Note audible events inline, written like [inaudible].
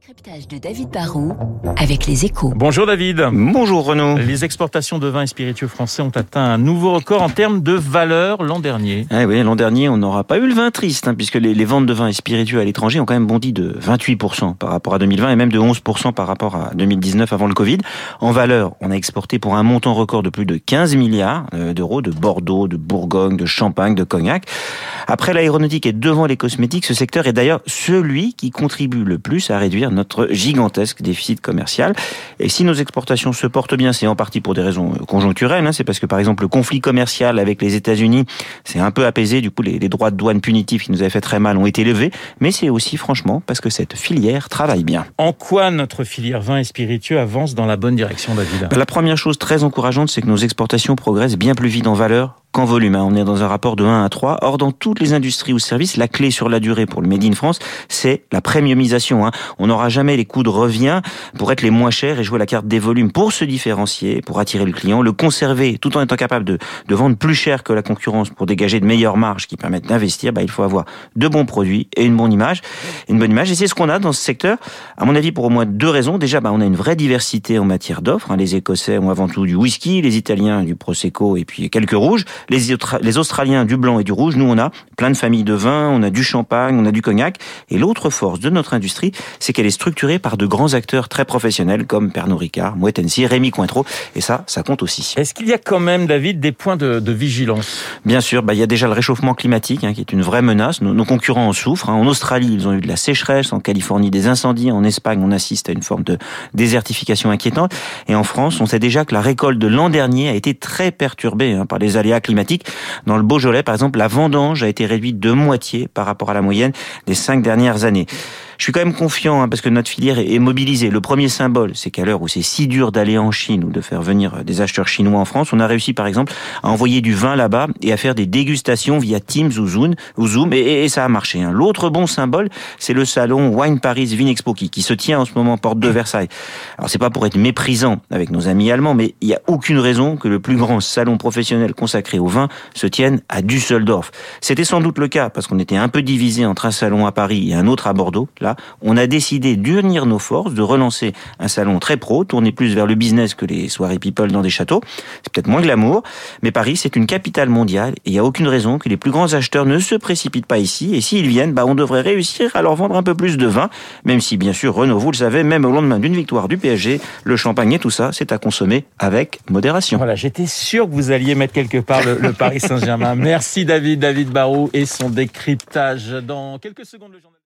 décryptage de David Barrault avec les échos. Bonjour David. Bonjour Renaud. Les exportations de vins et spiritueux français ont atteint un nouveau record en termes de valeur l'an dernier. Ah oui, l'an dernier, on n'aura pas eu le vin triste, hein, puisque les, les, ventes de vins et spiritueux à l'étranger ont quand même bondi de 28% par rapport à 2020 et même de 11% par rapport à 2019 avant le Covid. En valeur, on a exporté pour un montant record de plus de 15 milliards euh, d'euros de Bordeaux, de Bourgogne, de Champagne, de Cognac. Après l'aéronautique et devant les cosmétiques, ce secteur est d'ailleurs celui qui contribue le plus à réduire notre gigantesque déficit commercial. Et si nos exportations se portent bien, c'est en partie pour des raisons conjoncturelles. Hein. C'est parce que, par exemple, le conflit commercial avec les États-Unis s'est un peu apaisé. Du coup, les, les, droits de douane punitifs qui nous avaient fait très mal ont été levés. Mais c'est aussi, franchement, parce que cette filière travaille bien. En quoi notre filière vin et spiritueux avance dans la bonne direction, David? La première chose très encourageante, c'est que nos exportations progressent bien plus vite en valeur qu'en volume. Hein. On est dans un rapport de 1 à 3. Or, dans toutes les industries ou services, la clé sur la durée pour le Made in France, c'est la premiumisation. Hein. On n'aura jamais les coûts de revient pour être les moins chers et jouer la carte des volumes pour se différencier, pour attirer le client, le conserver tout en étant capable de, de vendre plus cher que la concurrence pour dégager de meilleures marges qui permettent d'investir. Bah, il faut avoir de bons produits et une bonne image. Une bonne image. Et c'est ce qu'on a dans ce secteur, à mon avis, pour au moins deux raisons. Déjà, bah, on a une vraie diversité en matière d'offres. Hein. Les Écossais ont avant tout du whisky, les Italiens du Prosecco et puis quelques rouges les, les Australiens du blanc et du rouge. Nous, on a plein de familles de vins, on a du champagne, on a du cognac. Et l'autre force de notre industrie, c'est qu'elle est structurée par de grands acteurs très professionnels comme Pernod Ricard, Moët Hennessy, Rémi Cointreau. Et ça, ça compte aussi. Est-ce qu'il y a quand même, David, des points de, de vigilance? Bien sûr, bah, il y a déjà le réchauffement climatique hein, qui est une vraie menace. Nos, nos concurrents en souffrent. Hein. En Australie, ils ont eu de la sécheresse. En Californie, des incendies. En Espagne, on assiste à une forme de désertification inquiétante. Et en France, on sait déjà que la récolte de l'an dernier a été très perturbée hein, par les aléas Dans le Beaujolais, par exemple, la vendange a été réduite de moitié par rapport à la moyenne des cinq dernières années. Je suis quand même confiant hein, parce que notre filière est mobilisée. Le premier symbole, c'est qu'à l'heure où c'est si dur d'aller en Chine ou de faire venir des acheteurs chinois en France, on a réussi par exemple à envoyer du vin là-bas et à faire des dégustations via Teams ou Zoom, ou Zoom et, ça a marché. Hein. L'autre bon symbole, c'est le salon Wine Paris Vinexpo qui, qui se tient en ce moment porte de Versailles. Alors c'est pas pour être méprisant avec nos amis allemands, mais il n'y a aucune raison que le plus grand salon professionnel consacré au vin se tienne à Düsseldorf. C'était sans doute le cas parce qu'on était un peu divisé entre un salon à Paris et un autre à Bordeaux. Là, on a décidé d'unir nos forces, de relancer un salon très pro, tourné plus vers le business que les soirées people dans des châteaux. C'est peut-être moins glamour, mais Paris, c'est une capitale mondiale et il n'y a aucune raison que les plus grands acheteurs ne se précipitent pas ici. Et s'ils viennent, bah, on devrait réussir à leur vendre un peu plus de vin, même si, bien sûr, Renault, vous le savez, même au lendemain d'une victoire du PSG, le champagne et tout ça, c'est à consommer avec modération. Voilà, j'étais sûr que vous alliez mettre quelque part le, le Paris Saint-Germain. [laughs] Merci David, David Barou et son décryptage. Dans quelques secondes, le journal.